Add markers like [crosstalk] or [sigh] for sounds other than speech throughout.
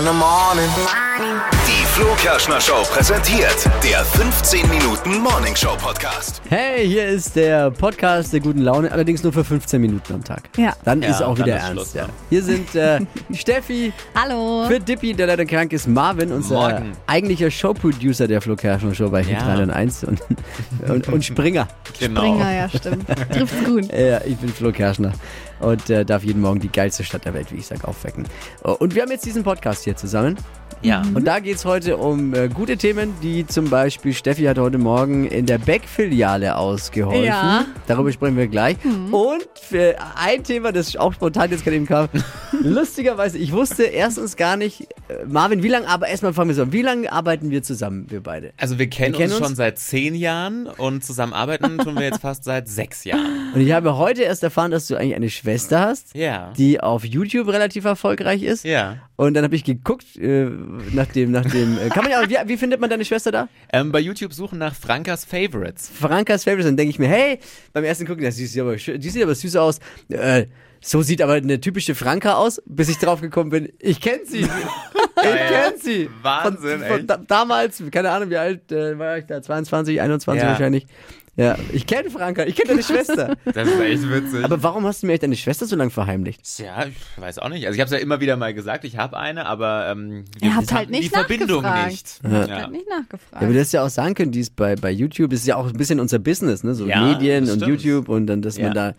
in the morning. Die Flo Kerschner Show präsentiert der 15 Minuten Morning Show Podcast. Hey, hier ist der Podcast der guten Laune, allerdings nur für 15 Minuten am Tag. Ja. Dann ist auch wieder ist ernst. Schluss, ja. Hier sind äh, [laughs] Steffi, Hallo. für Dippy, der leider krank ist, Marvin, unser Morgen. eigentlicher Showproducer der Flo Kerschner Show bei Hit Ja. 301 und, [laughs] und, und Springer. Genau. Springer, ja, stimmt. Trifft's gut. [laughs] Ja, ich bin Flo Kerschner und äh, darf jeden Morgen die geilste Stadt der Welt, wie ich sag, aufwecken. Und wir haben jetzt diesen Podcast hier zusammen. Ja. Und da geht es heute um äh, gute Themen, die zum Beispiel Steffi hat heute Morgen in der Beck-Filiale ausgeholfen. Ja. Darüber sprechen wir gleich. Und für ein Thema, das auch spontan jetzt gerade eben kam, [laughs] lustigerweise, ich wusste erstens gar nicht, äh, Marvin, wie lange, aber erstmal fangen wir so an, wie lange arbeiten wir zusammen, wir beide? Also wir kennen, Wir kennen uns uns? schon seit zehn Jahren und zusammenarbeiten tun wir jetzt fast seit sechs Jahren. [laughs] Und ich habe heute erst erfahren, dass du eigentlich eine Schwester hast, Ja. die auf YouTube relativ erfolgreich ist. Ja. Und dann habe ich geguckt, äh, nach dem, nach dem, äh, kann man ja, wie, wie findet man deine Schwester da? Ähm, bei YouTube suchen nach Frankas Favorites. Frankas Favorites, dann denke ich mir, hey, beim ersten gucken, das sieht aber, die sieht aber süß aus. Äh, so sieht aber eine typische Franka aus, bis ich drauf gekommen bin. Ich kenne sie. [laughs] Ich kenne sie. Wahnsinn, Von, von da, damals, keine Ahnung, wie alt äh, war ich da? 22, 21 Ja. wahrscheinlich. Ja, ich kenne Franka, ich kenne deine Schwester. [laughs] Das ist echt witzig. aber warum hast du mir echt deine Schwester so lange verheimlicht? ja, ich weiß auch nicht. Also ich habe es ja immer wieder mal gesagt, ich habe eine, aber ähm, Ihr habt halt nicht die Verbindung nachgefragt. nicht. Ich Ja. hab nicht nachgefragt. Ja, aber du hättest ja auch sagen können, die ist bei, bei YouTube, das ist ja auch ein bisschen unser Business, ne? So Ja, Medien das und. YouTube und dann, dass man Ja. da.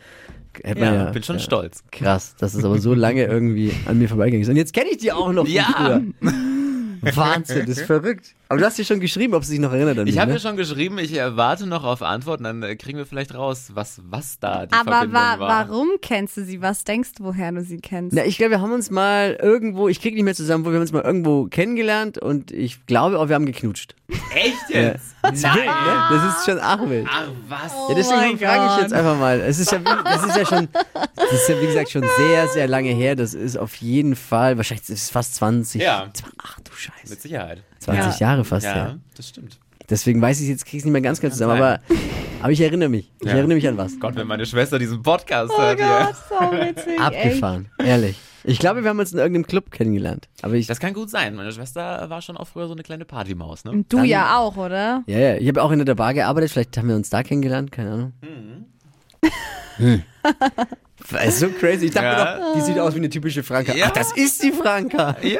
Man Ja, ja, bin schon ja. stolz. Krass, dass es aber so lange irgendwie an mir vorbeigegangen ist. Und jetzt kenne ich die auch noch Ja. [laughs] Wahnsinn, das ist verrückt. Aber du hast dir schon geschrieben, ob sie sich noch erinnert an mich, Ich habe ne? mir schon geschrieben, ich äh, warte noch auf Antworten, dann äh, kriegen wir vielleicht raus, was, was da die aber Verbindung wa war. warum kennst du sie? Was denkst du, woher du sie kennst? Na, ich glaube, wir haben uns mal irgendwo, ich krieg nicht mehr zusammen, wo wir haben uns mal irgendwo kennengelernt und ich glaube auch, wir haben geknutscht. Echt Ja. jetzt? Das ist wild, ne? Das ist schon arg wild. Ach was? Ja, deswegen Oh frage ich jetzt einfach mal. Es ist ja, das ist ja schon, das ist ja wie gesagt schon sehr, sehr lange her. Das ist auf jeden Fall, wahrscheinlich ist es fast 20. Ja. Ach du Scheiße. Mit Sicherheit. 20 Jahre fast Ja, her. das stimmt. Deswegen weiß ich jetzt, kriege ich nicht mehr ganz ganz zusammen, aber, aber ich erinnere mich. Ich Ja. erinnere mich an was. Gott, wenn meine Schwester diesen Podcast oh hört. Gott, so witzig. Abgefahren, ehrlich. Ich glaube, wir haben uns in irgendeinem Club kennengelernt. Aber ich, Das kann gut sein. Meine Schwester war schon auch früher so eine kleine Partymaus, ne? echt. Du Dann- ja auch, oder? ja, ja, ich habe auch in der Bar gearbeitet. Vielleicht haben wir uns da kennengelernt, keine Ahnung. Hm. Das [laughs] ist so crazy. Ich dachte Ja. mir doch, die sieht aus wie eine typische Franka. Ja. Ach, das ist die Franka. Ja.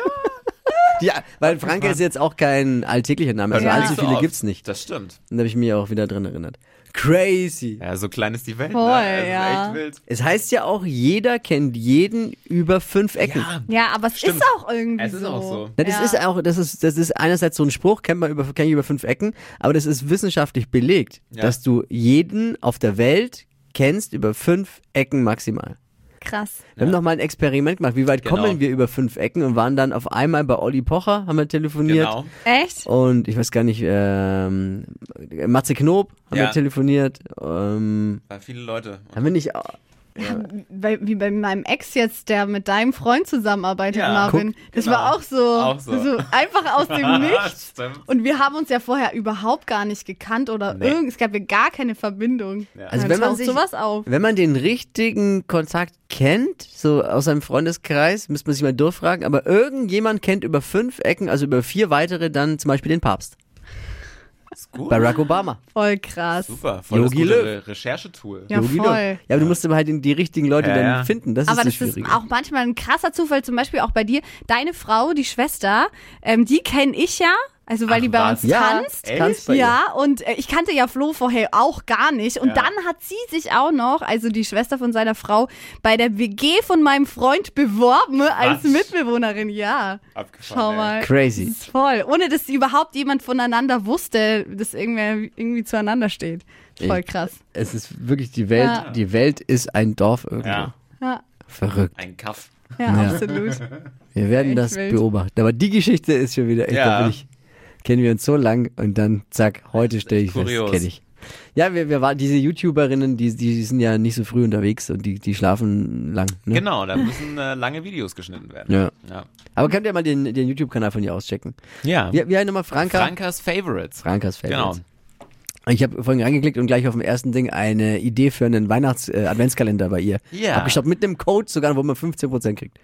Ja, weil Franka ist jetzt auch kein alltäglicher Name. Also Ja. allzu viele oft. gibt's nicht. Das stimmt. Und da habe ich mich auch wieder dran erinnert. Crazy. Ja, so klein ist die Welt. Voll, ne? Ist ja. echt wild. Es heißt ja auch, jeder kennt jeden über fünf Ecken. Ja, Ja, aber es Stimmt. ist auch irgendwie Es ist so. auch so. Ja, das Ja. ist auch, das ist, das ist einerseits so ein Spruch, kennt man über, kenn ich über fünf Ecken, aber das ist wissenschaftlich belegt, Ja. dass du jeden auf der Welt kennst über fünf Ecken maximal. Krass. Wir haben noch mal ein Experiment gemacht, wie weit Genau. kommen wir über fünf Ecken und waren dann auf einmal bei Olli Pocher, haben wir telefoniert. Genau. Echt? Und ich weiß gar nicht, ähm, Matze Knob haben Ja. wir telefoniert. Ähm, War viele Leute. haben wir nicht, Ja, bei, wie bei meinem Ex jetzt, der mit deinem Freund zusammenarbeitet, Ja, Marvin. guck, das genau. war auch so, Auch so. einfach aus dem [laughs] Nichts. Und wir haben uns ja vorher überhaupt gar nicht gekannt oder Nee. irgend, es gab ja gar keine Verbindung. Ja. Also wenn man sich- sowas auf. wenn man den richtigen Kontakt kennt, so aus seinem Freundeskreis, müsste man sich mal durchfragen, aber irgendjemand kennt über fünf Ecken, also über vier weitere, dann zum Beispiel den Papst. Ist gut. Barack Obama. Voll krass. Super. Voll das Yogi gute Löw. Re Recherchetool. Ja, Yogi Löw. voll. Ja, aber du musst aber halt die- richtigen Leute Ja, dann ja. finden. Das Aber ist das das ist auch manchmal ein krasser Zufall, zum Beispiel auch bei dir. Deine Frau, die Schwester, ähm, die kenne ich ja, also weil Ach, die bei was? uns ja, tanzt. Echt? tanzt bei. Ja, und äh, ich kannte ja Flo vorher auch gar nicht. Und Ja. dann hat sie sich auch noch, also die Schwester von seiner Frau, bei der WG von meinem Freund beworben als Was? Mitbewohnerin. Ja. Abgefahren. Schau ey. mal. Crazy. Das ist voll. Ohne dass überhaupt jemand voneinander wusste, dass irgendwer irgendwie zueinander steht. Voll Ich- krass. Es ist wirklich die Welt, Ja. die Welt ist ein Dorf irgendwo. Ja. Ja, Verrückt. Ein Kaff. ja, Ja. absolut. [laughs] Wir werden Echt das wild. beobachten. Aber die Geschichte ist schon wieder, echt, Ja. da bin ich, kennen wir uns so lang und dann zack, heute stelle ich fest, kurios. kenne ich. Ja, wir, wir waren diese YouTuberinnen, die, die sind ja nicht so früh unterwegs und die, die schlafen lang. Ne? Genau, da müssen äh, lange Videos geschnitten werden. Ja. Ja. Aber könnt ihr mal den, den YouTube-Kanal von ihr auschecken? ja. Wie, wie heißt nochmal Franka? Frankas Favorites. Frankas Genau. Ich habe vorhin reingeklickt und gleich auf dem ersten Ding eine Idee für einen Weihnachts-Adventskalender bei ihr. Ja. Hab geschaut mit einem Code sogar, wo man 15% kriegt.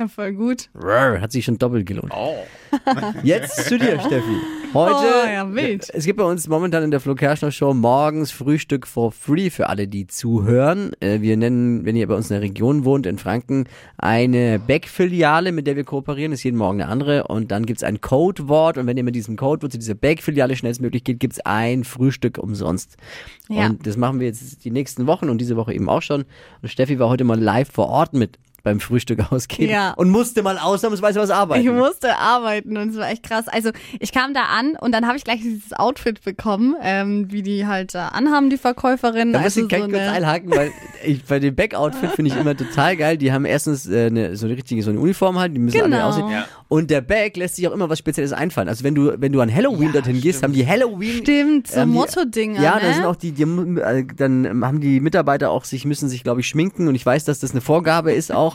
Ja, voll gut. Rrr, Hat sich schon doppelt gelohnt. Oh. [laughs] Jetzt zu dir, Steffi. Heute, Oh, ja, wild. es gibt bei uns momentan in der Flo Kerschner Show morgens Frühstück for free für alle, die zuhören. Äh, Wir nennen, wenn ihr bei uns in der Region wohnt, in Franken, eine Back-Filiale, mit der wir kooperieren, ist jeden Morgen eine andere. Und dann gibt's ein Codewort und wenn ihr mit diesem Codewort zu dieser Back-Filiale schnellstmöglich geht, gibt's ein Frühstück umsonst. Ja. Und das machen wir jetzt die nächsten Wochen und diese Woche eben auch schon. Und Steffi war heute mal live vor Ort mit beim Frühstück [laughs] ausgeben Ja. und musste mal ausnahmsweise was arbeiten. Ich musste arbeiten und es war echt krass. Also ich kam da an und dann habe ich gleich dieses Outfit bekommen, ähm, wie die halt äh, anhaben, die Verkäuferin. Da muss also ich gleich so kurz eine- einhaken, weil [laughs] ich bei dem Back-Outfit finde ich immer total geil. Die haben erstens äh, eine, so eine richtige so eine Uniform halt, die müssen alle Genau. aussehen. Ja. Und der Back lässt sich auch immer was Spezielles einfallen. Also wenn du wenn du an Halloween dorthin gehst, haben die Halloween Stimmt, so Motto-Dinger, Ja, ne? da sind auch die, die äh, dann haben die Mitarbeiter auch sich müssen sich glaube ich schminken und ich weiß, dass das eine Vorgabe ist auch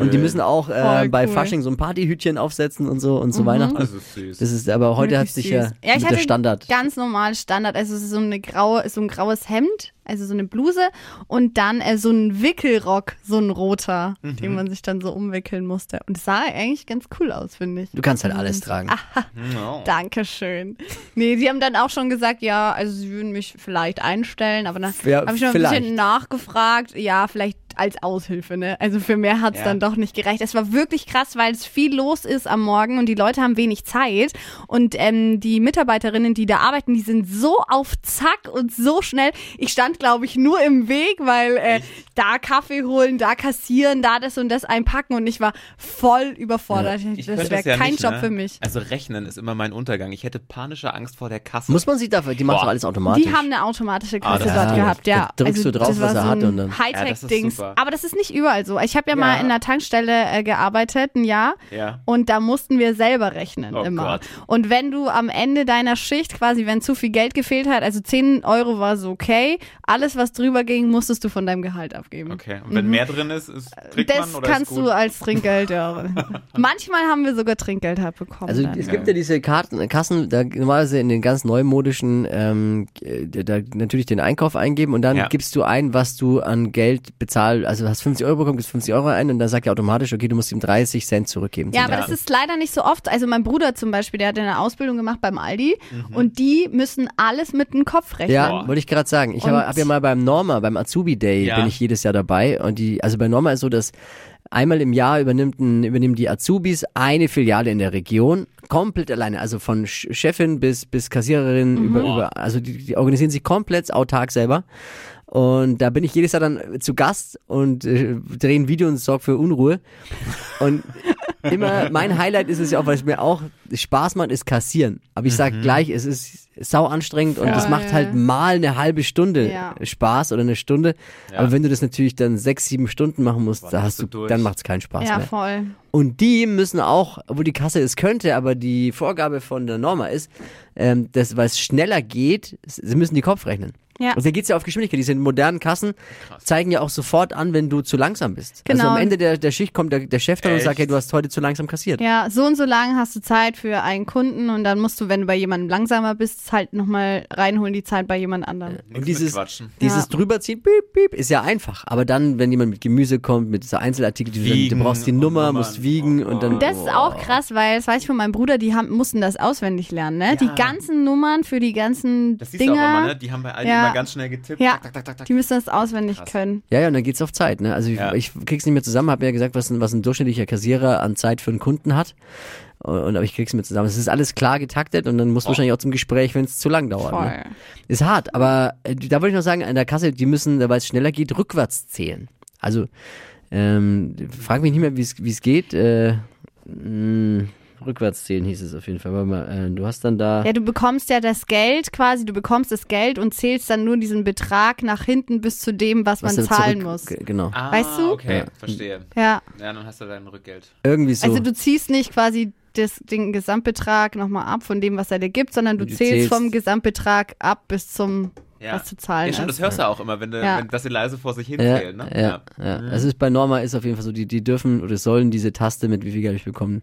und die müssen auch äh, Voll bei cool. Fasching so ein Partyhütchen aufsetzen und so und zu Weihnachten. Das ist süß. Das ist aber heute hat sich ja, ja ich mit hatte der Standard. ganz normal Standard, also es ist so eine graue, so ein graues Hemd, also so eine Bluse und dann äh, so ein Wickelrock, so ein roter, Mhm. den man sich dann so umwickeln musste. Und es sah eigentlich ganz cool aus, finde ich. Du kannst halt alles tragen. No. Dankeschön. Nee, sie haben dann auch schon gesagt, ja, also sie würden mich vielleicht einstellen, aber dann Ja, habe ich noch ein vielleicht. bisschen nachgefragt, ja, vielleicht als Aushilfe, ne? Also für mehr hat's Ja. dann doch nicht gereicht. Es war wirklich krass, weil es viel los ist am Morgen und die Leute haben wenig Zeit. Und ähm, die Mitarbeiterinnen, die da arbeiten, die sind so auf Zack und so schnell. Ich stand, glaube ich, nur im Weg, weil äh, da Kaffee holen, da kassieren, da das und das einpacken und ich war voll überfordert. Ich das wäre ja kein nicht, Job ne? für mich. Also rechnen ist immer mein Untergang. Ich hätte panische Angst vor der Kasse. Muss man sich dafür, die macht Boah. doch alles automatisch. Die haben eine automatische Ah, Kasse das dort gehabt, ja. Da drückst also, du drauf, was er so hat und dann- Ja, Hightech-Dings. Aber das ist nicht überall so. Ich habe ja, mal Ja. in einer Tankstelle äh, gearbeitet, ein Jahr. Ja. Und da mussten wir selber rechnen Oh immer. Gott. Und wenn du am Ende deiner Schicht quasi, wenn zu viel Geld gefehlt hat, also 10 Euro war so okay, alles was drüber ging, musstest du von deinem Gehalt abgeben. Okay. Und wenn mehr drin ist, ist kriegt Das man oder kannst ist gut? du als Trinkgeld, ja. [laughs] Manchmal haben wir sogar Trinkgeld halt bekommen. Also dann. es gibt ja diese Karten, Kassen, da normalerweise in den ganz neumodischen, ähm, äh, da natürlich den Einkauf eingeben und dann Ja. gibst du ein, was du an Geld bezahlst. Also hast 50 Euro bekommen, gibst 50 Euro ein und dann sagt er automatisch, okay, du musst ihm 30 Cent zurückgeben. Ja, aber das ist leider nicht so oft. Also mein Bruder zum Beispiel, der hat eine Ausbildung gemacht beim Aldi Mhm. und die müssen alles mit dem Kopf rechnen. Ja, Boah. wollte ich gerade sagen. Ich habe hab ja mal beim Norma, beim Azubi Day, Ja. bin ich jedes Jahr dabei. Und die, also bei Norma ist so, dass einmal im Jahr übernimmt ein, übernehmen die Azubis eine Filiale in der Region. Komplett alleine. Also von Chefin bis, bis Kassiererin über, über, also die, die organisieren sich komplett autark selber. Und da bin ich jedes Jahr dann zu Gast und äh, drehe ein Video und sorge für Unruhe. Und immer, mein Highlight ist es ja auch, weil es mir auch Spaß macht, ist kassieren. Aber ich sage gleich, es ist sau anstrengend und es macht halt mal eine halbe Stunde Ja. Spaß oder eine Stunde. Ja. Aber wenn du das natürlich dann sechs, sieben Stunden machen musst, Boah, da dann hast du, du durch. dann macht's keinen Spaß Ja, mehr. voll. Und die müssen auch, obwohl die Kasse es könnte, aber die Vorgabe von der Norma ist, ähm, dass, weil es schneller geht, sie müssen die Kopf rechnen. Ja. Also da geht's ja auf Geschwindigkeit. Diese modernen Kassen zeigen ja auch sofort an, wenn du zu langsam bist. Also Genau. am Ende der, der Schicht kommt der, der Chef dann und sagt, Echt? hey, du hast heute zu langsam kassiert. Ja, so und so lang hast du Zeit für einen Kunden und dann musst du, wenn du bei jemandem langsamer bist, halt nochmal reinholen die Zeit bei jemand anderem. Nichts Und dieses, dieses Ja. drüberziehen, piep, piep, ist ja einfach. Aber dann, wenn jemand mit Gemüse kommt, mit so Einzelartikeln, die du, dann, Wiegen du brauchst die Nummer, Nummern. musst wiegen Oh und dann. Das ist auch krass, weil das weiß ich von meinem Bruder, die haben, mussten das auswendig lernen, ne? Die ganzen Nummern für die ganzen Das siehst du Dinger. auch immer, ne? Die haben bei Aldi Ja. Immer ganz schnell getippt. Ja, Tak, tak, tak, die müssen das auswendig Krass. können. Ja, ja, und dann geht's auf Zeit, ne? Also ich, Ja. ich krieg's nicht mehr zusammen, habe ja gesagt, was ein, was ein durchschnittlicher Kassierer an Zeit für einen Kunden hat. Und, und aber ich krieg's mir zusammen. Es ist alles klar getaktet und dann muss wahrscheinlich auch zum Gespräch, wenn es zu lang dauert. Voll. Ne? Ist hart, aber äh, da wollte ich noch sagen, an der Kasse, die müssen, weil es schneller geht, rückwärts zählen. Also, ähm, frag mich nicht mehr, wie es wie es geht. Äh, mh, rückwärts zählen hieß es auf jeden Fall. Warte mal, äh, du hast dann da. Ja, du bekommst ja das Geld quasi, du bekommst das Geld und zählst dann nur diesen Betrag nach hinten bis zu dem, was, was man zahlen zurück- muss. Genau. Ah, Weißt du? Okay, Ja. verstehe. Ja, Ja, dann hast du dein Rückgeld. Irgendwie so. also du ziehst nicht quasi das, den Gesamtbetrag nochmal ab von dem, was er dir gibt, sondern du, Du zählst, zählst- vom Gesamtbetrag ab bis zum, Ja. was zu zahlen Ja, stimmt, ist. das hörst du auch immer, wenn, du, Ja. wenn dass sie leise vor sich hin Ja, zählen, ne? ja, ja. Es ist bei Norma ist auf jeden Fall so, die, die dürfen oder sollen diese Taste mit wie viel Geld ich bekomme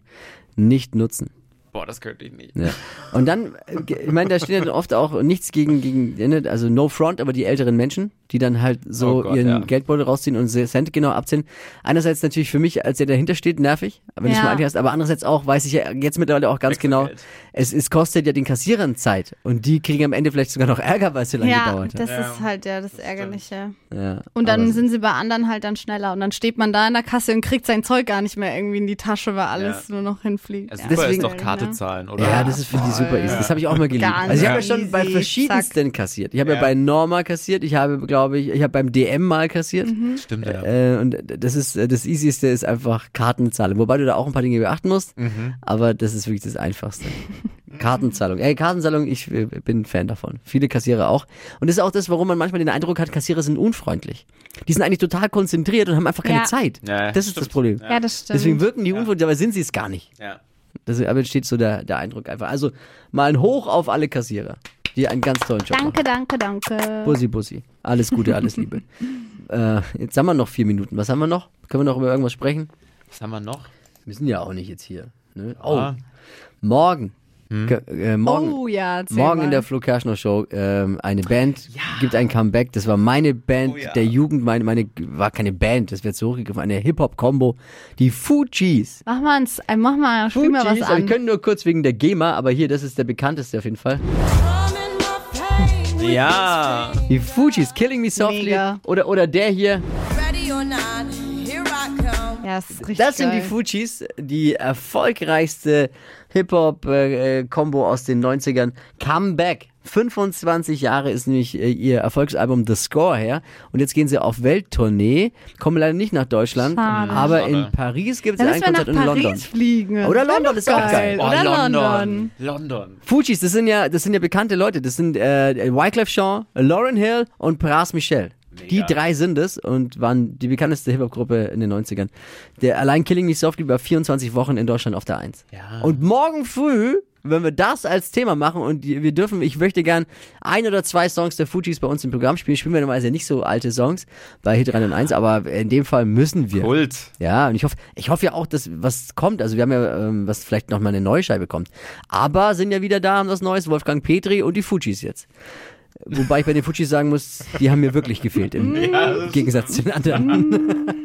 nicht nutzen. Boah, das könnte ich nicht. Ja. Und dann, äh, ich meine, da steht ja dann oft auch nichts gegen, gegen, ne, also no front, aber die älteren Menschen, die dann halt so Oh Gott, ihren ja. Geldbeutel rausziehen und Cent genau abziehen. Einerseits natürlich für mich, als der dahinter steht, nervig, wenn du es Ja. mal anfährst, aber andererseits auch, weiß ich ja jetzt mittlerweile auch ganz genau, es, es kostet ja den Kassierern Zeit und die kriegen am Ende vielleicht sogar noch Ärger, weil es so lange Ja, gedauert hat. das Ja, ist halt ja das Ärgerliche. Ja, Und dann aber- sind sie bei anderen halt dann schneller. Und dann steht man da in der Kasse und kriegt sein Zeug gar nicht mehr irgendwie in die Tasche, weil alles nur noch hinfliegt. Ja, Ja. super Deswegen- ist doch Karte ne? zahlen, oder? Ja, das ist für die super easy. Das habe ich auch mal geliebt. Ganz Also ich habe ja schon bei verschiedensten kassiert. Ich habe ja. Ja. bei Norma kassiert, ich habe, glaube ich, ich habe beim DM mal kassiert. Mhm. Stimmt, ja. Äh, und das ist äh, das easieste ist einfach Kartenzahlung. Wobei du da auch ein paar Dinge beachten musst, Mhm. aber das ist wirklich das einfachste. [laughs] Kartenzahlung. Ey, Kartenzahlung, ich äh, bin Fan davon. Viele Kassierer auch. Und das ist auch das, warum man manchmal den Eindruck hat, Kassierer sind unfreundlich. Die sind eigentlich total konzentriert und haben einfach keine Ja. Zeit. Ja, das ist stimmt. das Problem. Ja, das stimmt. Deswegen wirken die unfreundlich, dabei sind sie es gar nicht. ja. Das, aber entsteht so der, der Eindruck einfach. Also mal ein Hoch auf alle Kassierer, die einen ganz tollen Job danke, machen. danke, danke. Bussi, Bussi. Alles Gute, [laughs] alles Liebe. äh, jetzt haben wir noch vier Minuten. Was haben wir noch? Können wir noch über irgendwas sprechen? Was haben wir noch? Wir sind ja auch nicht jetzt hier. Ne? Ah. Oh, morgen. Ge- Äh, morgen. Oh ja, Morgen mal. in der Flo Kerschner Show ähm, eine Band gibt ein Comeback. Das war meine Band Oh ja. der Jugend, meine, meine war keine Band, das wird so hochgegriffen, eine Hip-Hop-Combo. Die Fujis. Mach mal, äh, mach mal, spiel mal was an. wir können nur kurz wegen der GEMA, aber hier, das ist der bekannteste auf jeden Fall. Ja. Die Fujis, Killing Me Softly. Mega. Oder, oder der hier. Ready or not, here I come. ja, das ist richtig Das sind die. Fujis, die erfolgreichste Hip-Hop-Combo aus den 90ern. Comeback. 25 Jahre ist nämlich äh, ihr Erfolgsalbum The Score her. Und jetzt gehen sie auf Welttournee. Kommen leider nicht nach Deutschland. Schade. Aber Schade. in Paris gibt es ein müssen wir nach Konzert in Paris London. fliegen. Oder London ist auch geil. Oh, Oder London. London. London. Fujis, das sind ja, das sind ja bekannte Leute. Das sind äh, Wyclef Jean, Lauren Hill und Pras Michel. Die Mega. drei sind es und waren die bekannteste Hip-Hop-Gruppe in den 90ern. Der allein Killing Me Softly war 24 Wochen in Deutschland auf der Eins. Ja. Und morgen früh, wenn wir das als Thema machen und wir dürfen, ich möchte gern ein oder zwei Songs der Fujis bei uns im Programm spielen. Spielen wir normalerweise nicht so alte Songs bei Hit 301, aber in dem Fall müssen wir. Kult. Ja, und ich hoffe, ich hoffe ja auch, dass was kommt. Also wir haben ja, ähm, was vielleicht noch mal eine neue Scheibe kommt. Aber sind ja wieder da, haben das Neues, Wolfgang Petri und die Fujis jetzt. Wobei ich bei den Fujis sagen muss, die haben mir wirklich gefehlt im [laughs] Gegensatz zu den [laughs] anderen. [laughs]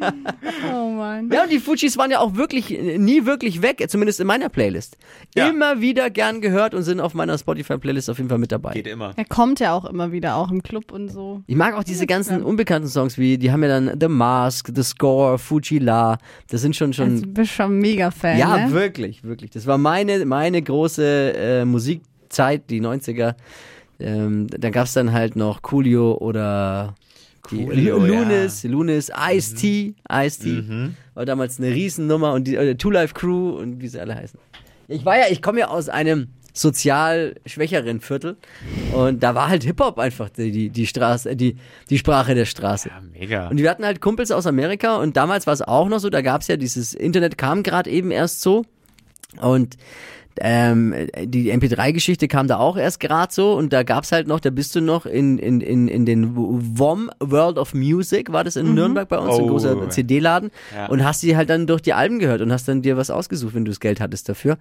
Oh Mann. Ja, und die Fujis waren ja auch wirklich nie wirklich weg, zumindest in meiner Playlist. Ja. Immer wieder gern gehört und sind auf meiner Spotify-Playlist auf jeden Fall mit dabei. Geht immer. Er kommt ja auch immer wieder, auch im Club und so. Ich mag auch diese ganzen unbekannten Songs, wie die haben ja dann The Mask, The Score, Fuji La. Das sind schon schon Also, du bist schon mega Fan, Ja, ne? wirklich, wirklich. Das war meine, meine große äh, Musikzeit, die 90er. Ähm, da gab's dann halt noch Coolio oder Coolio, Lu- ja. Lunis, Lunis, Ice-T, Ice-T. War damals eine Riesennummer und die äh, Two Life Crew und wie sie alle heißen. Ich war ja, ich komme ja aus einem sozial schwächeren Viertel und da war halt Hip-Hop einfach die, die, die Straße, äh, die, die Sprache der Straße. Ja, mega. Und wir hatten halt Kumpels aus Amerika und damals war es auch noch so, da gab es ja dieses Internet kam gerade eben erst so und ähm, die MP3-Geschichte kam da auch erst gerade so und da gab's halt noch, da bist du noch in, in, in, in den WOM World of Music, war das in Nürnberg bei uns, ein Oh. großer CD-Laden Ja. und hast die halt dann durch die Alben gehört und hast dann dir was ausgesucht, wenn du das Geld hattest dafür.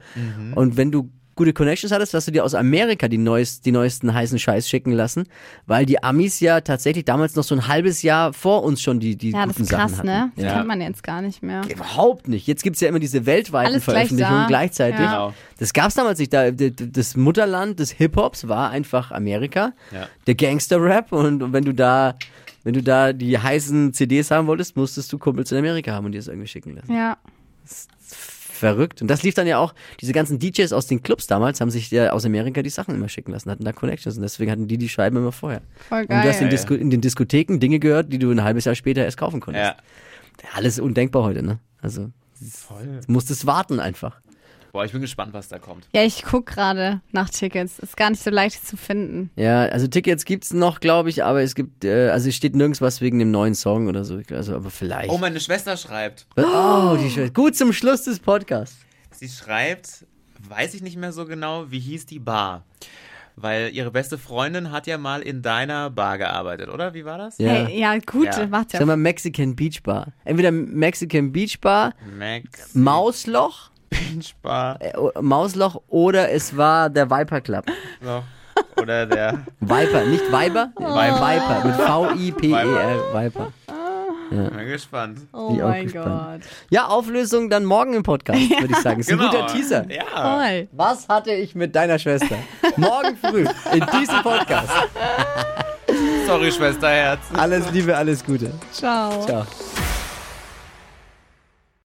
Und wenn du gute Connections hattest, hast du dir aus Amerika die, neuest, die neuesten heißen Scheiß schicken lassen, weil die Amis ja tatsächlich damals noch so ein halbes Jahr vor uns schon die, die Ja, das guten ist Sachen krass, hatten. ne? Das Ja. kennt man jetzt gar nicht mehr. Überhaupt nicht. Jetzt gibt's ja immer diese weltweiten Alles gleich Veröffentlichungen da. gleichzeitig. Ja. Genau. Das gab's damals nicht. Das Mutterland des Hip-Hops war einfach Amerika. Ja. Der Gangster-Rap. Und, wenn du da, wenn du da die heißen CDs haben wolltest, musstest du Kumpels in Amerika haben und dir das irgendwie schicken lassen. Ja. Verrückt. Und das lief dann ja auch, diese ganzen DJs aus den Clubs damals haben sich ja aus Amerika die Sachen immer schicken lassen, hatten da Connections und deswegen hatten die die Scheiben immer vorher. Voll Und du hast in, geil. Disco, in den Diskotheken Dinge gehört, die du ein halbes Jahr später erst kaufen konntest. Ja. Alles undenkbar heute, ne? Also, Voll. du musstest warten einfach. Boah, ich bin gespannt, was da kommt. Ja, ich guck gerade nach Tickets. Ist gar nicht so leicht zu finden. Ja, also Tickets gibt's noch, glaube ich, aber es gibt, äh, also es steht nirgends was wegen dem neuen Song oder so. Also, aber vielleicht. Oh, meine Schwester schreibt. Oh, die Schwester. Gut zum Schluss des Podcasts. Sie schreibt, weiß ich nicht mehr so genau, wie hieß die Bar? Weil ihre beste Freundin hat ja mal in deiner Bar gearbeitet, oder? Wie war das? Ja. Hey, ja, gut, Ja. macht ja. Sag mal Mexican Beach Bar. Entweder Mexican Beach Bar, Max. Mausloch Spar. Äh, Mausloch oder es war der Viper Club. Noch. Oder der. Viper, nicht Viber, [laughs] Viper. Viper mit V-I-P-E-R, Viper. Bin gespannt. Oh ich mein gespannt. Gott. Ja, Auflösung dann morgen im Podcast, [laughs] würde ich sagen. Ist ein guter Teaser. Ja. Toll. Was hatte ich mit deiner Schwester? Morgen früh in diesem Podcast. Sorry, Schwesterherz. Alles Liebe, alles Gute. Ciao. Ciao.